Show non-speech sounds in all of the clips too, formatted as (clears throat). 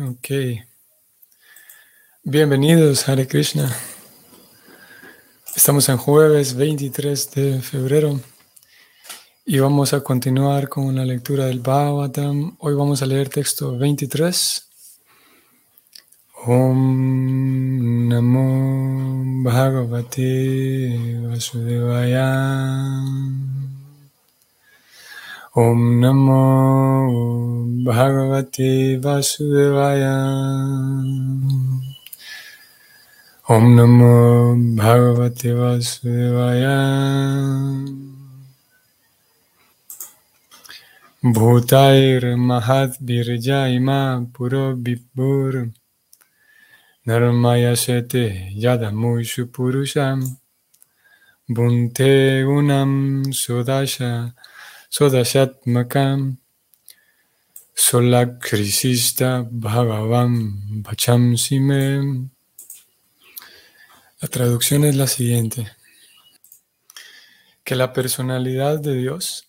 Ok. Bienvenidos, Hare Krishna. Estamos en jueves 23 de febrero y vamos a continuar con la lectura del Bhagavatam. Hoy vamos a leer texto 23. Om Namo Bhagavate Vasudevaya. Om Namo Bhagavate Vasudevaya. Om Namo Bhagavate Vasudevaya. Bhutair Mahat Birjaima Puro Vibhur Narmaya Sete Yadamushu Purusham Bunte Unam Sodasha Sodashatmakam Solakrisista Bhagavam Bacham Sime la traducción es la siguiente. Que la personalidad de Dios,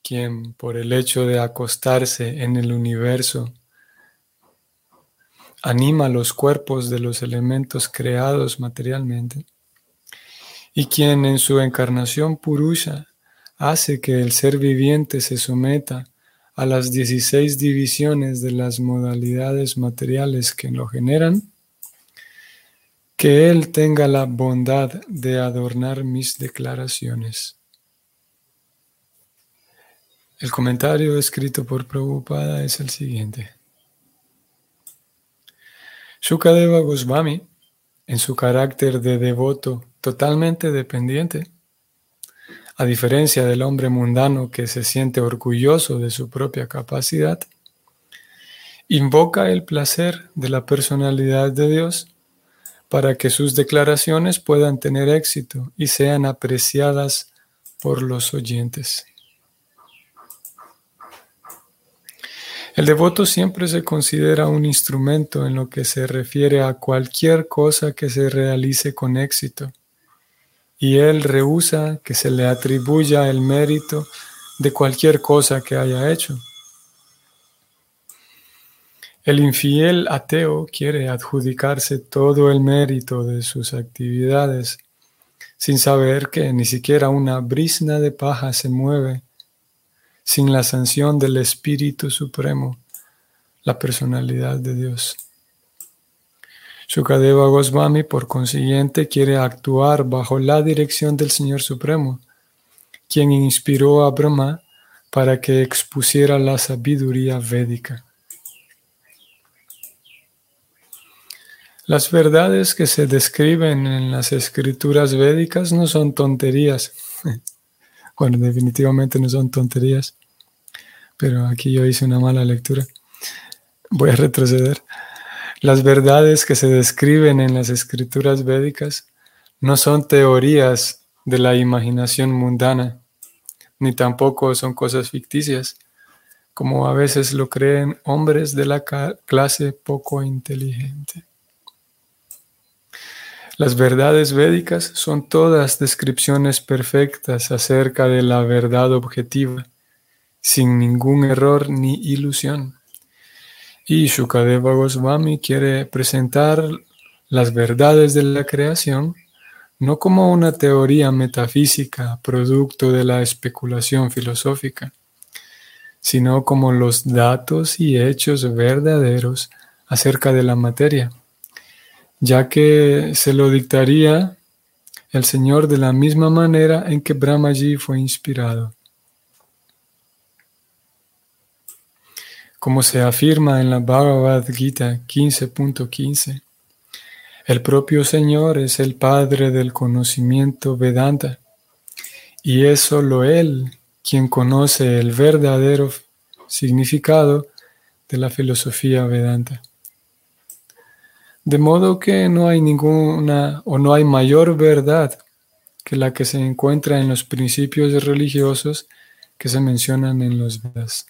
quien por el hecho de acostarse en el universo, anima los cuerpos de los elementos creados materialmente, y quien en su encarnación purusha hace que el ser viviente se someta a las 16 divisiones de las modalidades materiales que lo generan, que Él tenga la bondad de adornar mis declaraciones. El comentario escrito por Prabhupada es el siguiente. Shukadeva Goswami, en su carácter de devoto totalmente dependiente, a diferencia del hombre mundano que se siente orgulloso de su propia capacidad, invoca el placer de la personalidad de Dios para que sus declaraciones puedan tener éxito y sean apreciadas por los oyentes. El devoto siempre se considera un instrumento en lo que se refiere a cualquier cosa que se realice con éxito, y él rehúsa que se le atribuya el mérito de cualquier cosa que haya hecho. El infiel ateo quiere adjudicarse todo el mérito de sus actividades, sin saber que ni siquiera una brisna de paja se mueve sin la sanción del Espíritu Supremo, la personalidad de Dios. Shukadeva Goswami, por consiguiente, quiere actuar bajo la dirección del Señor Supremo, quien inspiró a Brahma para que expusiera la sabiduría védica. Las verdades que se describen en las escrituras védicas no son tonterías. (laughs) Bueno, definitivamente no son tonterías, pero aquí yo hice una mala lectura. Voy a retroceder. Las verdades que se describen en las escrituras védicas no son teorías de la imaginación mundana, ni tampoco son cosas ficticias, como a veces lo creen hombres de la clase poco inteligente. Las verdades védicas son todas descripciones perfectas acerca de la verdad objetiva, sin ningún error ni ilusión. Y Shukadeva Goswami quiere presentar las verdades de la creación no como una teoría metafísica producto de la especulación filosófica, sino como los datos y hechos verdaderos acerca de la materia ya que se lo dictaría el Señor de la misma manera en que Brahmaji fue inspirado. Como se afirma en la Bhagavad Gita 15.15, el propio Señor es el Padre del conocimiento Vedanta y es solo Él quien conoce el verdadero significado de la filosofía Vedanta. De modo que no hay ninguna o no hay mayor verdad que la que se encuentra en los principios religiosos que se mencionan en los Vedas.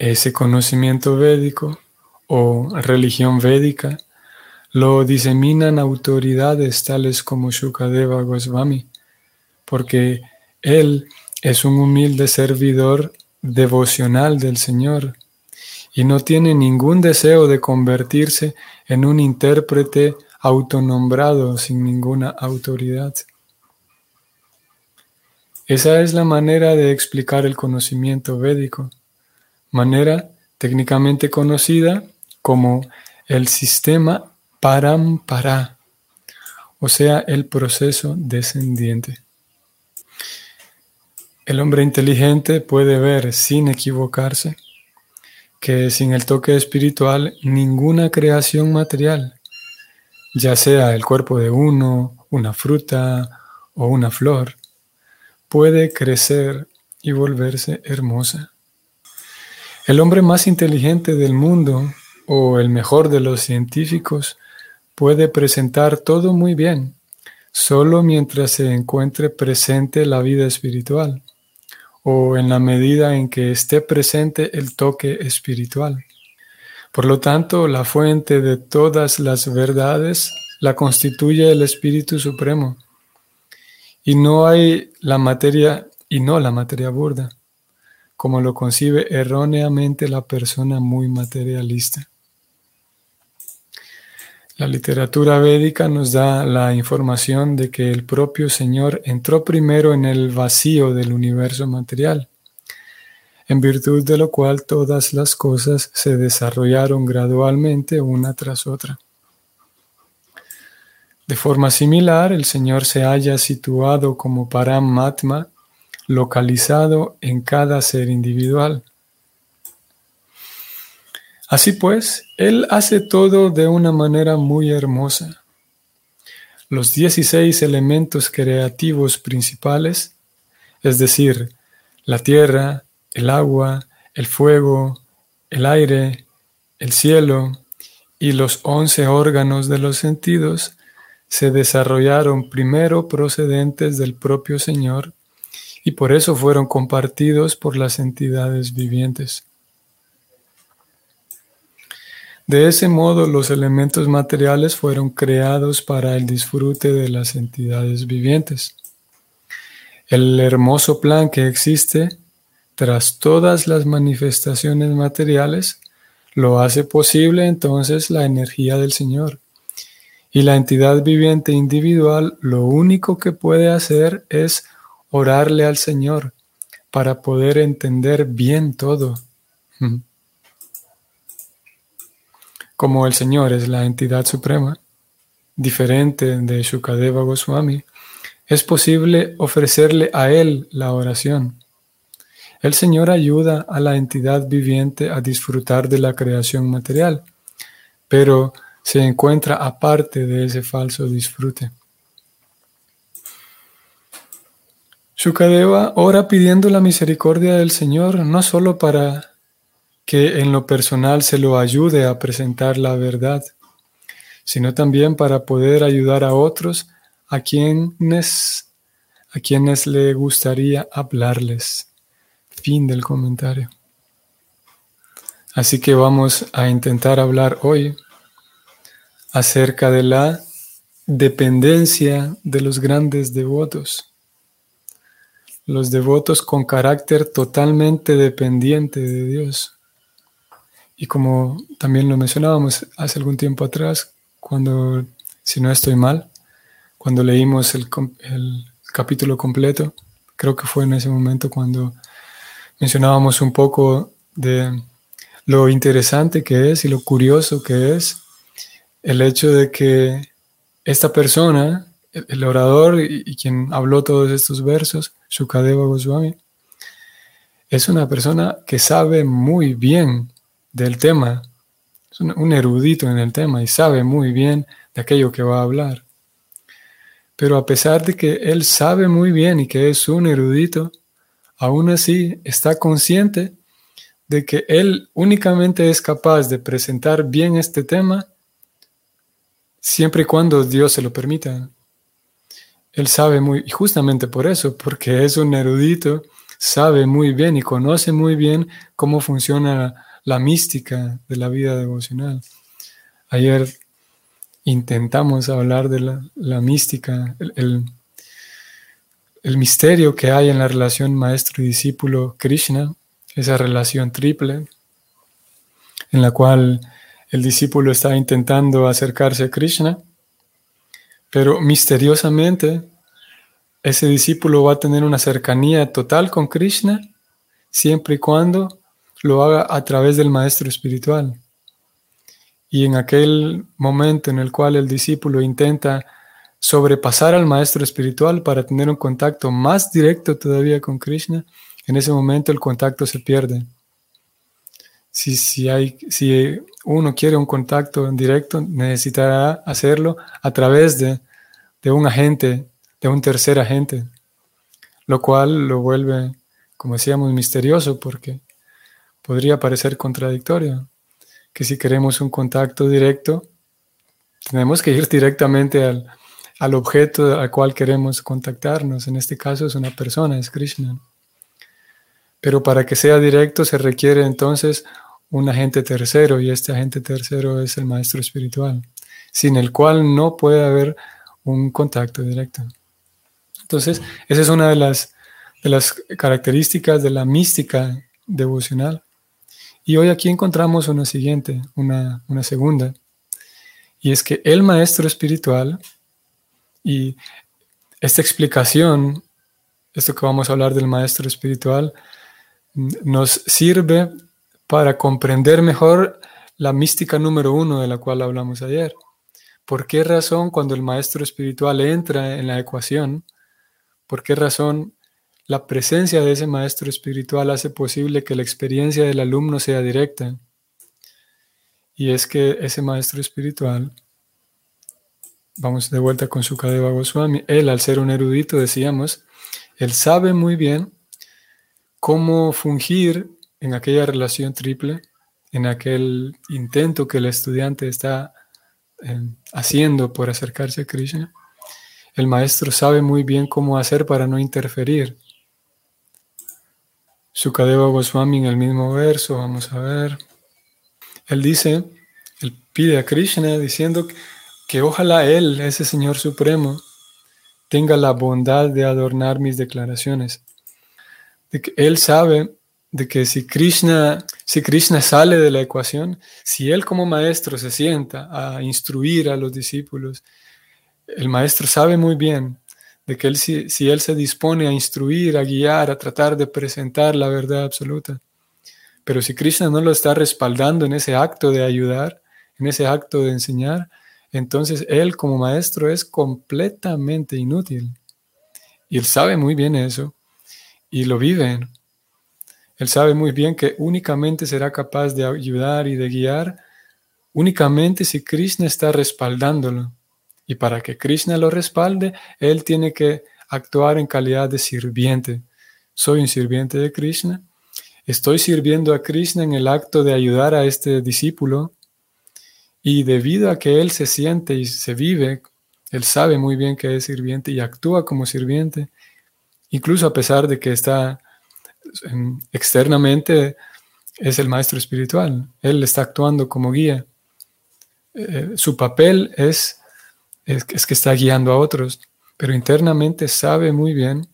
Ese conocimiento védico o religión védica lo diseminan autoridades tales como Shukadeva Goswami, porque él es un humilde servidor devocional del Señor y no tiene ningún deseo de convertirse en un intérprete autonombrado sin ninguna autoridad. Esa es la manera de explicar el conocimiento védico, manera técnicamente conocida como el sistema parampara, o sea, el proceso descendiente. El hombre inteligente puede ver sin equivocarse que sin el toque espiritual ninguna creación material, ya sea el cuerpo de uno, una fruta o una flor, puede crecer y volverse hermosa. El hombre más inteligente del mundo o el mejor de los científicos puede presentar todo muy bien, solo mientras se encuentre presente la vida espiritual o en la medida en que esté presente el toque espiritual. Por lo tanto, la fuente de todas las verdades la constituye el Espíritu Supremo. Y no hay la materia y no la materia burda, como lo concibe erróneamente la persona muy materialista. La literatura védica nos da la información de que el propio Señor entró primero en el vacío del universo material, en virtud de lo cual todas las cosas se desarrollaron gradualmente una tras otra. De forma similar, el Señor se halla situado como Paramatma, localizado en cada ser individual. Así pues, Él hace todo de una manera muy hermosa. Los 16 elementos creativos principales, es decir, la tierra, el agua, el fuego, el aire, el cielo y los 11 órganos de los sentidos, se desarrollaron primero procedentes del propio Señor y por eso fueron compartidos por las entidades vivientes. De ese modo, los elementos materiales fueron creados para el disfrute de las entidades vivientes. El hermoso plan que existe tras todas las manifestaciones materiales lo hace posible entonces la energía del Señor. Y la entidad viviente individual lo único que puede hacer es orarle al Señor para poder entender bien todo. Como el Señor es la entidad suprema, diferente de Shukadeva Goswami, es posible ofrecerle a Él la oración. El Señor ayuda a la entidad viviente a disfrutar de la creación material, pero se encuentra aparte de ese falso disfrute. Shukadeva ora pidiendo la misericordia del Señor no solo para que en lo personal se lo ayude a presentar la verdad, sino también para poder ayudar a otros a quienes, a quienes le gustaría hablarles. Fin del comentario. Así que vamos a intentar hablar hoy acerca de la dependencia de los grandes devotos. Los devotos con carácter totalmente dependiente de Dios. Y como también lo mencionábamos hace algún tiempo atrás, cuando, si no estoy mal, cuando leímos el, capítulo completo, creo que fue en ese momento cuando mencionábamos un poco de lo interesante que es y lo curioso que es el hecho de que esta persona, el, orador y, quien habló todos estos versos, Shukadeva Goswami, es una persona que sabe muy bien del tema, es un, erudito en el tema y sabe muy bien de aquello que va a hablar. Pero a pesar de que él sabe muy bien y que es un erudito, aún así está consciente de que él únicamente es capaz de presentar bien este tema siempre y cuando Dios se lo permita. Él sabe muy, y justamente por eso, porque es un erudito, sabe muy bien y conoce muy bien cómo funciona la mística de la vida devocional. Ayer intentamos hablar de la, mística, el, el, misterio que hay en la relación maestro y discípulo Krishna, esa relación triple. en la cual el discípulo está intentando acercarse a Krishna, pero misteriosamente ese discípulo va a tener una cercanía total con Krishna siempre y cuando lo haga a través del maestro espiritual. Y en aquel momento en el cual el discípulo intenta sobrepasar al maestro espiritual para tener un contacto más directo todavía con Krishna, en ese momento el contacto se pierde. Si, si, hay, si uno quiere un contacto directo, necesitará hacerlo a través de, de un agente, de un tercer agente, lo cual lo vuelve, como decíamos, misterioso porque podría parecer contradictorio, que si queremos un contacto directo, tenemos que ir directamente al, al objeto al cual queremos contactarnos. En este caso es una persona, es Krishna. Pero para que sea directo se requiere entonces un agente tercero y este agente tercero es el maestro espiritual, sin el cual no puede haber un contacto directo. Entonces, esa es una de las, de las características de la mística devocional. Y hoy aquí encontramos una siguiente, una, una segunda, y es que el maestro espiritual, y esta explicación, esto que vamos a hablar del maestro espiritual, nos sirve para comprender mejor la mística número uno de la cual hablamos ayer. ¿Por qué razón cuando el maestro espiritual entra en la ecuación, por qué razón la presencia de ese maestro espiritual hace posible que la experiencia del alumno sea directa? Y es que ese maestro espiritual, vamos de vuelta con Sukadeva Goswami, él al ser un erudito, decíamos, él sabe muy bien cómo fungir en aquella relación triple, en aquel intento que el estudiante está eh, haciendo por acercarse a Krishna. El maestro sabe muy bien cómo hacer para no interferir. Sukadeva Goswami en el mismo verso, vamos a ver. Él dice, él pide a Krishna diciendo que ojalá él, ese Señor Supremo, tenga la bondad de adornar mis declaraciones de que él sabe de que si Krishna, si Krishna sale de la ecuación, si él como maestro se sienta a instruir a los discípulos, el maestro sabe muy bien de que él, si, si él se dispone a instruir, a guiar, a tratar de presentar la verdad absoluta, pero si Krishna no lo está respaldando en ese acto de ayudar, en ese acto de enseñar, entonces él como maestro es completamente inútil. Y él sabe muy bien eso y lo viven. Él sabe muy bien que únicamente será capaz de ayudar y de guiar únicamente si Krishna está respaldándolo. Y para que Krishna lo respalde, él tiene que actuar en calidad de sirviente. Soy un sirviente de Krishna. Estoy sirviendo a Krishna en el acto de ayudar a este discípulo. Y debido a que él se siente y se vive, él sabe muy bien que es sirviente y actúa como sirviente, incluso a pesar de que está externamente es el maestro espiritual, él está actuando como guía. Eh, su papel es, es, que está guiando a otros, pero internamente sabe muy bien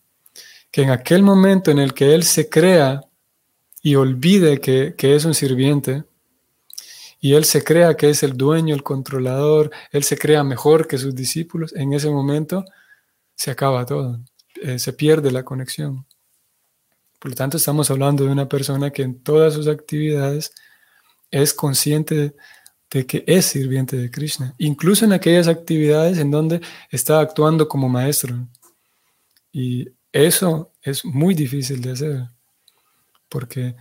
que en aquel momento en el que él se crea y olvide que, que es un sirviente, y él se crea que es el dueño, el controlador, él se crea mejor que sus discípulos, en ese momento se acaba todo. Eh, se pierde la conexión. Por lo tanto, estamos hablando de una persona que en todas sus actividades es consciente de, que es sirviente de Krishna, incluso en aquellas actividades en donde está actuando como maestro. Y eso es muy difícil de hacer, porque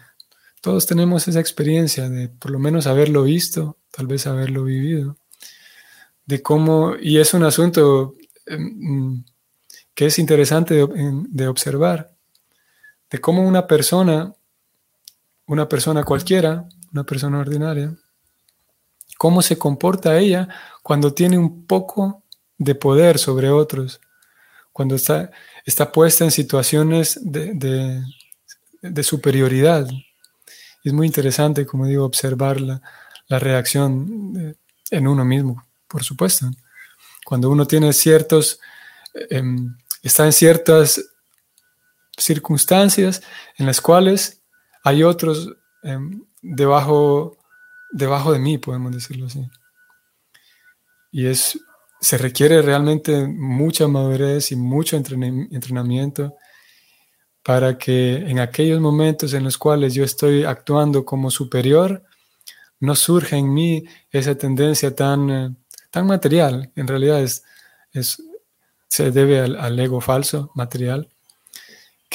todos tenemos esa experiencia de por lo menos haberlo visto, tal vez haberlo vivido, de cómo, y es un asunto em, que es interesante de, observar, de cómo una persona, una persona cualquiera, una persona ordinaria, cómo se comporta ella cuando tiene un poco de poder sobre otros, cuando está, está puesta en situaciones de, superioridad. Es muy interesante, como digo, observar la, la reacción en uno mismo, por supuesto. Cuando uno tiene ciertos em, está en ciertas circunstancias en las cuales hay otros em, debajo debajo de mí, podemos decirlo así. Y es, se requiere realmente mucha madurez y mucho entrenamiento para que en aquellos momentos en los cuales yo estoy actuando como superior, no surja en mí esa tendencia tan, eh, tan material. En realidad es, es se debe al, ego falso, material,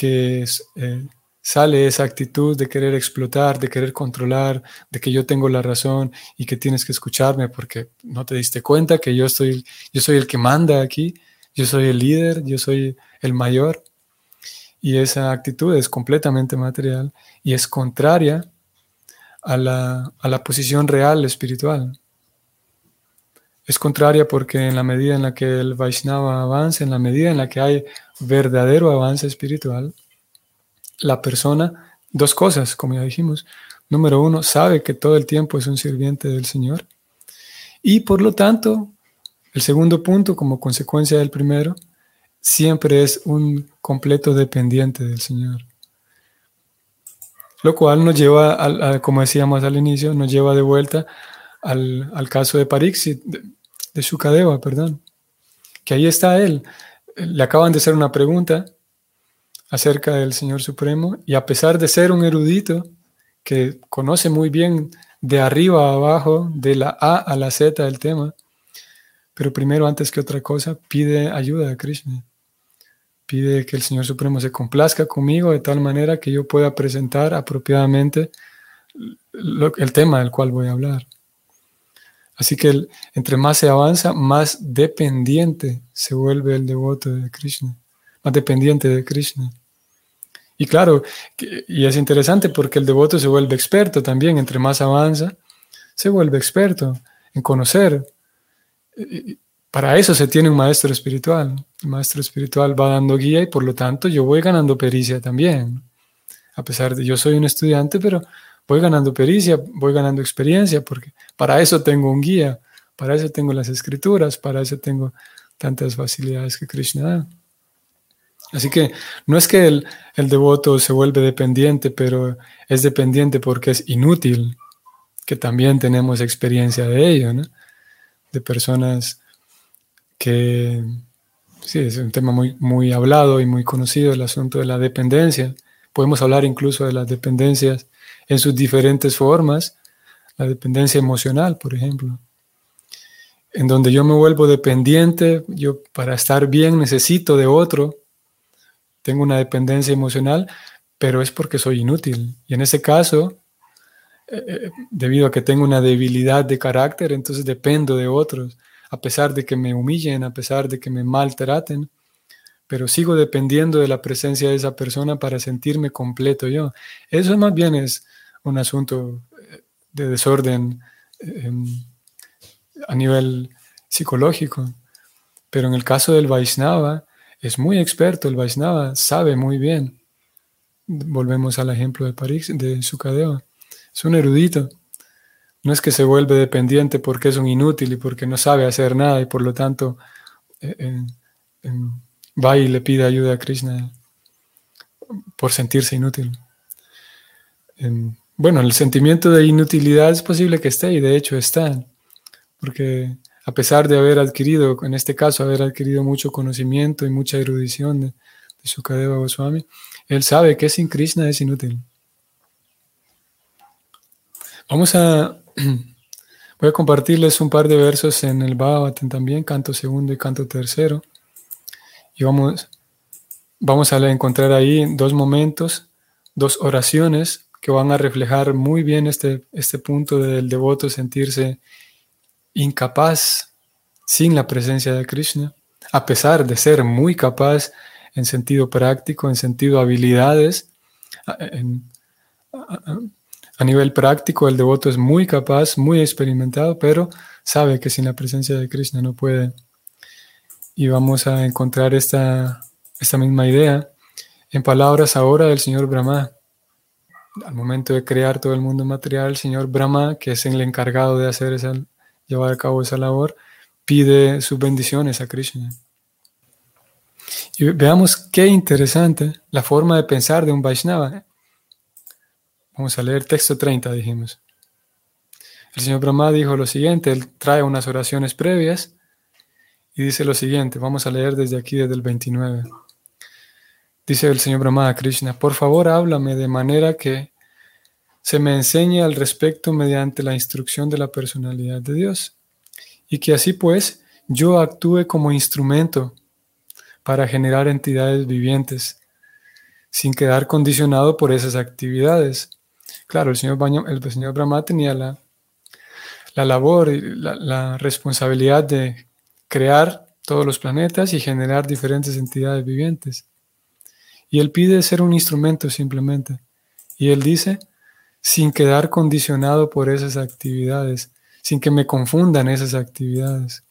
que eh, sale esa actitud de querer explotar, de querer controlar, de que yo tengo la razón y que tienes que escucharme porque no te diste cuenta que yo, estoy, yo soy el que manda aquí, yo soy el líder, yo soy el mayor. Y esa actitud es completamente material y es contraria a la, a la posición real espiritual. Es contraria porque en la medida en la que el Vaishnava avanza, en la medida en la que hay verdadero avance espiritual, la persona, dos cosas, como ya dijimos. Número uno, sabe que todo el tiempo es un sirviente del Señor. Y por lo tanto, el segundo punto, como consecuencia del primero, siempre es un completo dependiente del Señor. Lo cual nos lleva, a, como decíamos al inicio, nos lleva de vuelta al, caso de Parixit, de, de Shukadeva, perdón, que ahí está él. Le acaban de hacer una pregunta acerca del Señor Supremo y a pesar de ser un erudito que conoce muy bien de arriba a abajo, de la A a la Z del tema, pero primero, antes que otra cosa, pide ayuda a Krishna. Pide que el Señor Supremo se complazca conmigo de tal manera que yo pueda presentar apropiadamente el tema del cual voy a hablar. Así que entre más se avanza, más dependiente se vuelve el devoto de Krishna, más dependiente de Krishna. Y claro, y es interesante porque el devoto se vuelve experto también, entre más avanza, se vuelve experto en conocer para eso se tiene un maestro espiritual. El maestro espiritual va dando guía y por lo tanto yo voy ganando pericia también. A pesar de yo soy un estudiante, pero voy ganando pericia, voy ganando experiencia, porque para eso tengo un guía, para eso tengo las escrituras, para eso tengo tantas facilidades que Krishna da. Así que no es que el, el devoto se vuelve dependiente, pero es dependiente porque es inútil, que también tenemos experiencia de ello, ¿no? de personas que sí, es un tema muy, muy hablado y muy conocido, el asunto de la dependencia. Podemos hablar incluso de las dependencias en sus diferentes formas, la dependencia emocional, por ejemplo, en donde yo me vuelvo dependiente, yo para estar bien necesito de otro, tengo una dependencia emocional, pero es porque soy inútil. Y en ese caso, eh, eh, debido a que tengo una debilidad de carácter, entonces dependo de otros a pesar de que me humillen, a pesar de que me maltraten, pero sigo dependiendo de la presencia de esa persona para sentirme completo yo. Eso más bien es un asunto eh, de desorden em, a nivel psicológico. Pero en el caso del Vaisnava, es muy experto, el Vaisnava sabe muy bien. Volvemos al ejemplo de París, de Sukadeva. Es un erudito no es que se vuelve dependiente porque es un inútil y porque no sabe hacer nada y por lo tanto eh, eh, va y le pide ayuda a Krishna por sentirse inútil. Bueno, el sentimiento de inutilidad es posible que esté y de hecho está, porque a pesar de haber adquirido, en este caso, haber adquirido mucho conocimiento y mucha erudición de, de Sukadeva Goswami, él sabe que sin Krishna es inútil. Vamos a (clears throat) Voy a compartirles un par de versos en el Bhagavatam también, canto segundo y canto tercero. Y vamos, vamos a encontrar ahí dos momentos, dos oraciones que van a reflejar muy bien este, este punto del devoto sentirse incapaz sin la presencia de Krishna, a pesar de ser muy capaz en sentido práctico, en sentido habilidades, en, a nivel práctico, el devoto es muy capaz, muy experimentado, pero sabe que sin la presencia de Krishna no puede. Y vamos a encontrar esta, esta misma idea en palabras ahora del señor Brahma. Al momento de crear todo el mundo material, el señor Brahma, que es el encargado de hacer esa, llevar a cabo esa labor, pide sus bendiciones a Krishna. Y veamos qué interesante la forma de pensar de un Vaishnava. Vamos a leer texto 30, dijimos. El señor Brahma dijo lo siguiente, él trae unas oraciones previas y dice lo siguiente, vamos a leer desde aquí, desde el 29. Dice el señor Brahma a Krishna, por favor háblame de manera que se me enseñe al respecto mediante la instrucción de la personalidad de Dios y que así pues yo actúe como instrumento para generar entidades vivientes sin quedar condicionado por esas actividades. Claro, el señor, el señor Brahma tenía la, la labor y la responsabilidad de crear todos los planetas y generar diferentes entidades vivientes. Y él pide ser un instrumento simplemente. Y él dice, sin quedar condicionado por esas actividades, sin que me confundan esas actividades.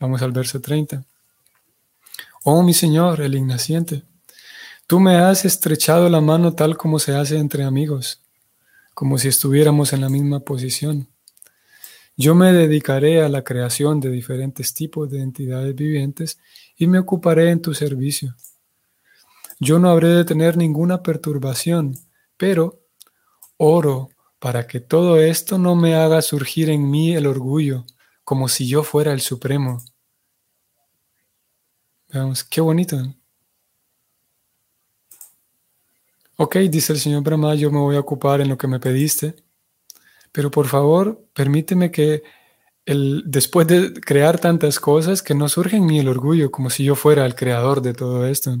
Vamos al verso 30. Oh mi Señor, el ignaciente, tú me has estrechado la mano tal como se hace entre amigos, como si estuviéramos en la misma posición. Yo me dedicaré a la creación de diferentes tipos de entidades vivientes y me ocuparé en tu servicio. Yo no habré de tener ninguna perturbación, pero oro para que todo esto no me haga surgir en mí el orgullo, como si yo fuera el Supremo. Veamos, qué bonito. Ok, dice el señor Brahma, yo me voy a ocupar en lo que me pediste, pero por favor, permíteme que el, después de crear tantas cosas, que no surja en mí el orgullo, como si yo fuera el creador de todo esto.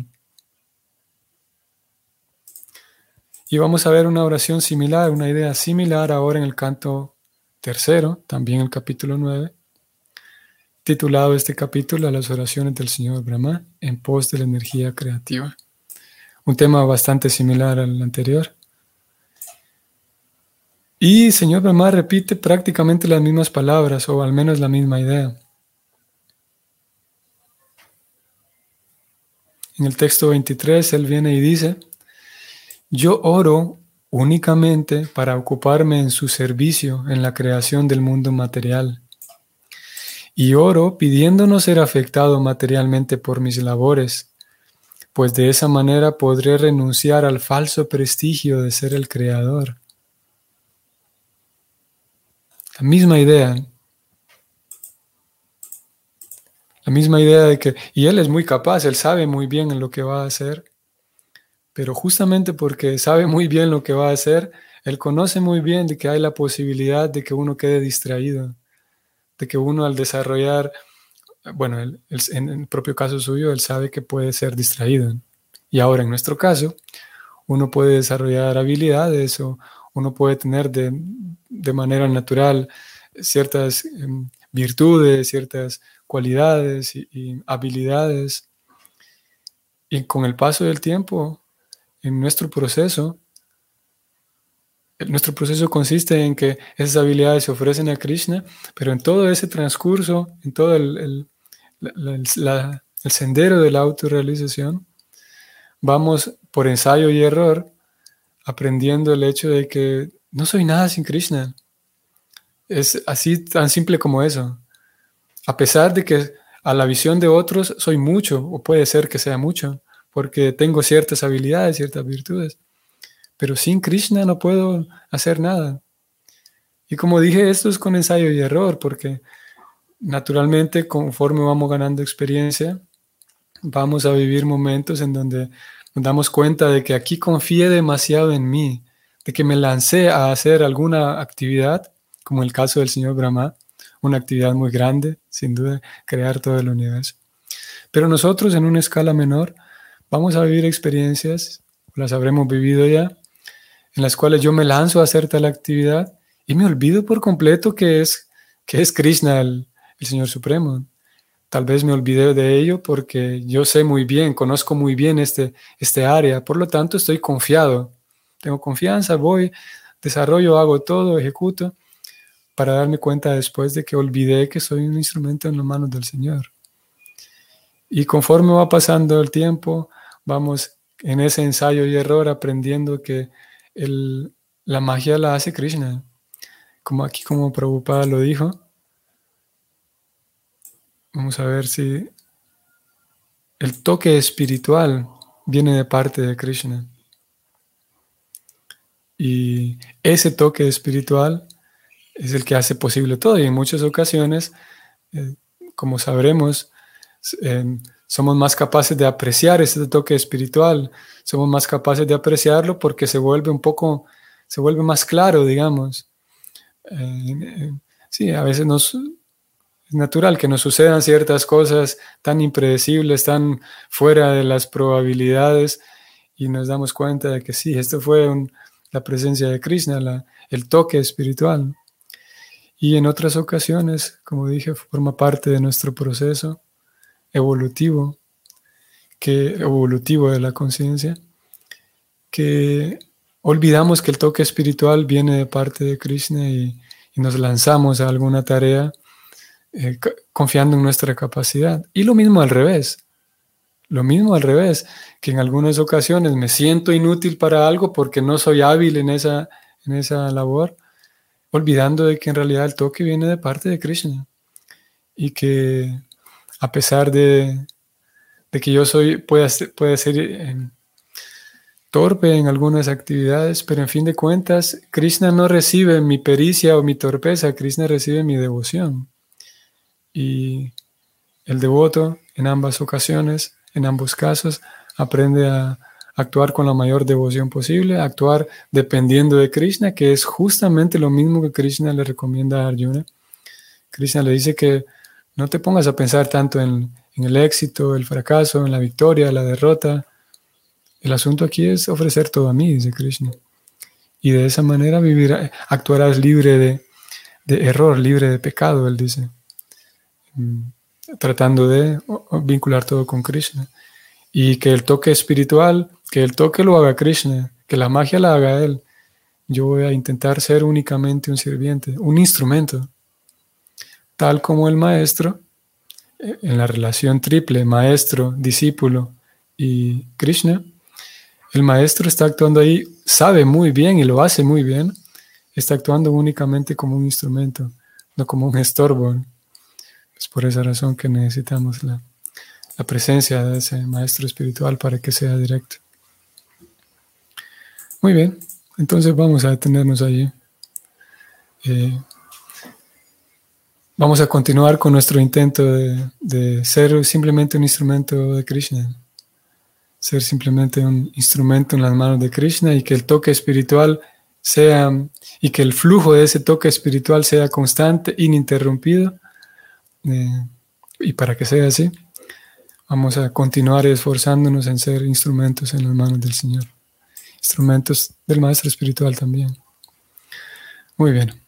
Y vamos a ver una oración similar, una idea similar ahora en el canto tercero, también el capítulo 9, titulado este capítulo Las oraciones del Señor Brahma en pos de la energía creativa. Un tema bastante similar al anterior. Y Señor Brahma repite prácticamente las mismas palabras o al menos la misma idea. En el texto 23 él viene y dice, yo oro únicamente para ocuparme en su servicio en la creación del mundo material. Y oro pidiendo no ser afectado materialmente por mis labores, pues de esa manera podré renunciar al falso prestigio de ser el creador. La misma idea. La misma idea de que, y él es muy capaz, él sabe muy bien en lo que va a hacer, pero justamente porque sabe muy bien lo que va a hacer, él conoce muy bien de que hay la posibilidad de que uno quede distraído, de que uno al desarrollar, bueno, en el propio caso suyo, él sabe que puede ser distraído. Y ahora en nuestro caso, uno puede desarrollar habilidades o uno puede tener de, manera natural ciertas em, virtudes, ciertas cualidades y habilidades. Y con el paso del tiempo, en nuestro proceso, nuestro proceso consiste en que esas habilidades se ofrecen a Krishna, pero en todo ese transcurso, en todo el, sendero de la autorrealización, vamos por ensayo y error aprendiendo el hecho de que no soy nada sin Krishna. Es así tan simple como eso. A pesar de que a la visión de otros soy mucho, o puede ser que sea mucho, porque tengo ciertas habilidades, ciertas virtudes. Pero sin Krishna no puedo hacer nada. Y como dije, esto es con ensayo y error, porque naturalmente conforme vamos ganando experiencia, vamos a vivir momentos en donde nos damos cuenta de que aquí confié demasiado en mí, de que me lancé a hacer alguna actividad, como el caso del señor Brahma, una actividad muy grande, sin duda, crear todo el universo. Pero nosotros en una escala menor vamos a vivir experiencias, las habremos vivido ya, en las cuales yo me lanzo a hacer tal actividad y me olvido por completo que es, que es Krishna, el, Señor Supremo. Tal vez me olvidé de ello porque yo sé muy bien, conozco muy bien este, este área, por lo tanto estoy confiado. Tengo confianza, voy, desarrollo, hago todo, ejecuto, para darme cuenta después de que olvidé que soy un instrumento en las manos del Señor. Y conforme va pasando el tiempo, vamos en ese ensayo y error aprendiendo que la magia la hace Krishna. Como aquí como Prabhupada lo dijo. Vamos a ver si el toque espiritual viene de parte de Krishna. Y ese toque espiritual es el que hace posible todo y en muchas ocasiones, eh, como sabremos, eh, somos más capaces de apreciar ese toque espiritual, somos más capaces de apreciarlo porque se vuelve un poco, se vuelve más claro, digamos. Eh, sí, a veces nos, es natural que nos sucedan ciertas cosas tan impredecibles, tan fuera de las probabilidades y nos damos cuenta de que sí, esto fue la presencia de Krishna, el toque espiritual. Y en otras ocasiones, como dije, forma parte de nuestro proceso evolutivo, que, evolutivo de la conciencia, que olvidamos que el toque espiritual viene de parte de Krishna y, nos lanzamos a alguna tarea eh, confiando en nuestra capacidad. Y lo mismo al revés. Lo mismo al revés, que en algunas ocasiones me siento inútil para algo porque no soy hábil en esa, en esa labor olvidando de que en realidad el toque viene de parte de Krishna y que a pesar de, que yo soy, pueda, puede ser eh, torpe en algunas actividades, pero en fin de cuentas, Krishna no recibe mi pericia o mi torpeza, Krishna recibe mi devoción. Y el devoto en ambas ocasiones, en ambos casos, aprende a, actuar con la mayor devoción posible, actuar dependiendo de Krishna, que es justamente lo mismo que Krishna le recomienda a Arjuna. Krishna le dice que no te pongas a pensar tanto en, el éxito, el fracaso, en la victoria, la derrota. El asunto aquí es ofrecer todo a mí, dice Krishna. Y de esa manera vivir, actuarás libre de, de error, libre de pecado, él dice. Mm, tratando de vincular todo con Krishna. Y que el toque espiritual que el toque lo haga Krishna, que la magia la haga Él. Yo voy a intentar ser únicamente un sirviente, un instrumento, tal como el maestro, eh, en la relación triple, maestro, discípulo y Krishna, el maestro está actuando ahí, sabe muy bien y lo hace muy bien, está actuando únicamente como un instrumento, no como un estorbo. Es por esa razón que necesitamos la, la presencia de ese maestro espiritual para que sea directo. Muy bien, entonces vamos a detenernos allí. Eh, vamos a continuar con nuestro intento de, ser simplemente un instrumento de Krishna, ser simplemente un instrumento en las manos de Krishna y que el toque espiritual sea, y que el flujo de ese toque espiritual sea constante, ininterrumpido. Eh, y para que sea así, vamos a continuar esforzándonos en ser instrumentos en las manos del Señor instrumentos del maestro espiritual también. Muy bien.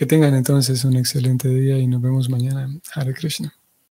Que tengan entonces un excelente día y nos vemos mañana. Hare Krishna.